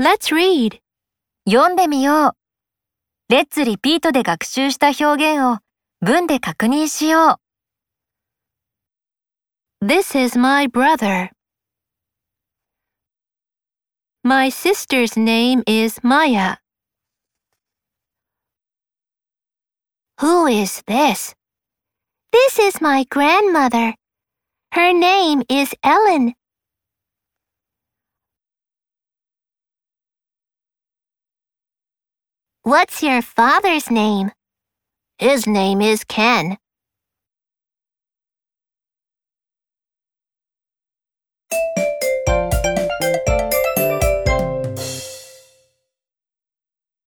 Let's read. 読んでみよう。レッツリピートで学習した表現を文で確認しよう。 This is my brother. My sister's name is Maya. Who is this? This is my grandmother. Her name is Ellen. What's your father's name? His name is Ken.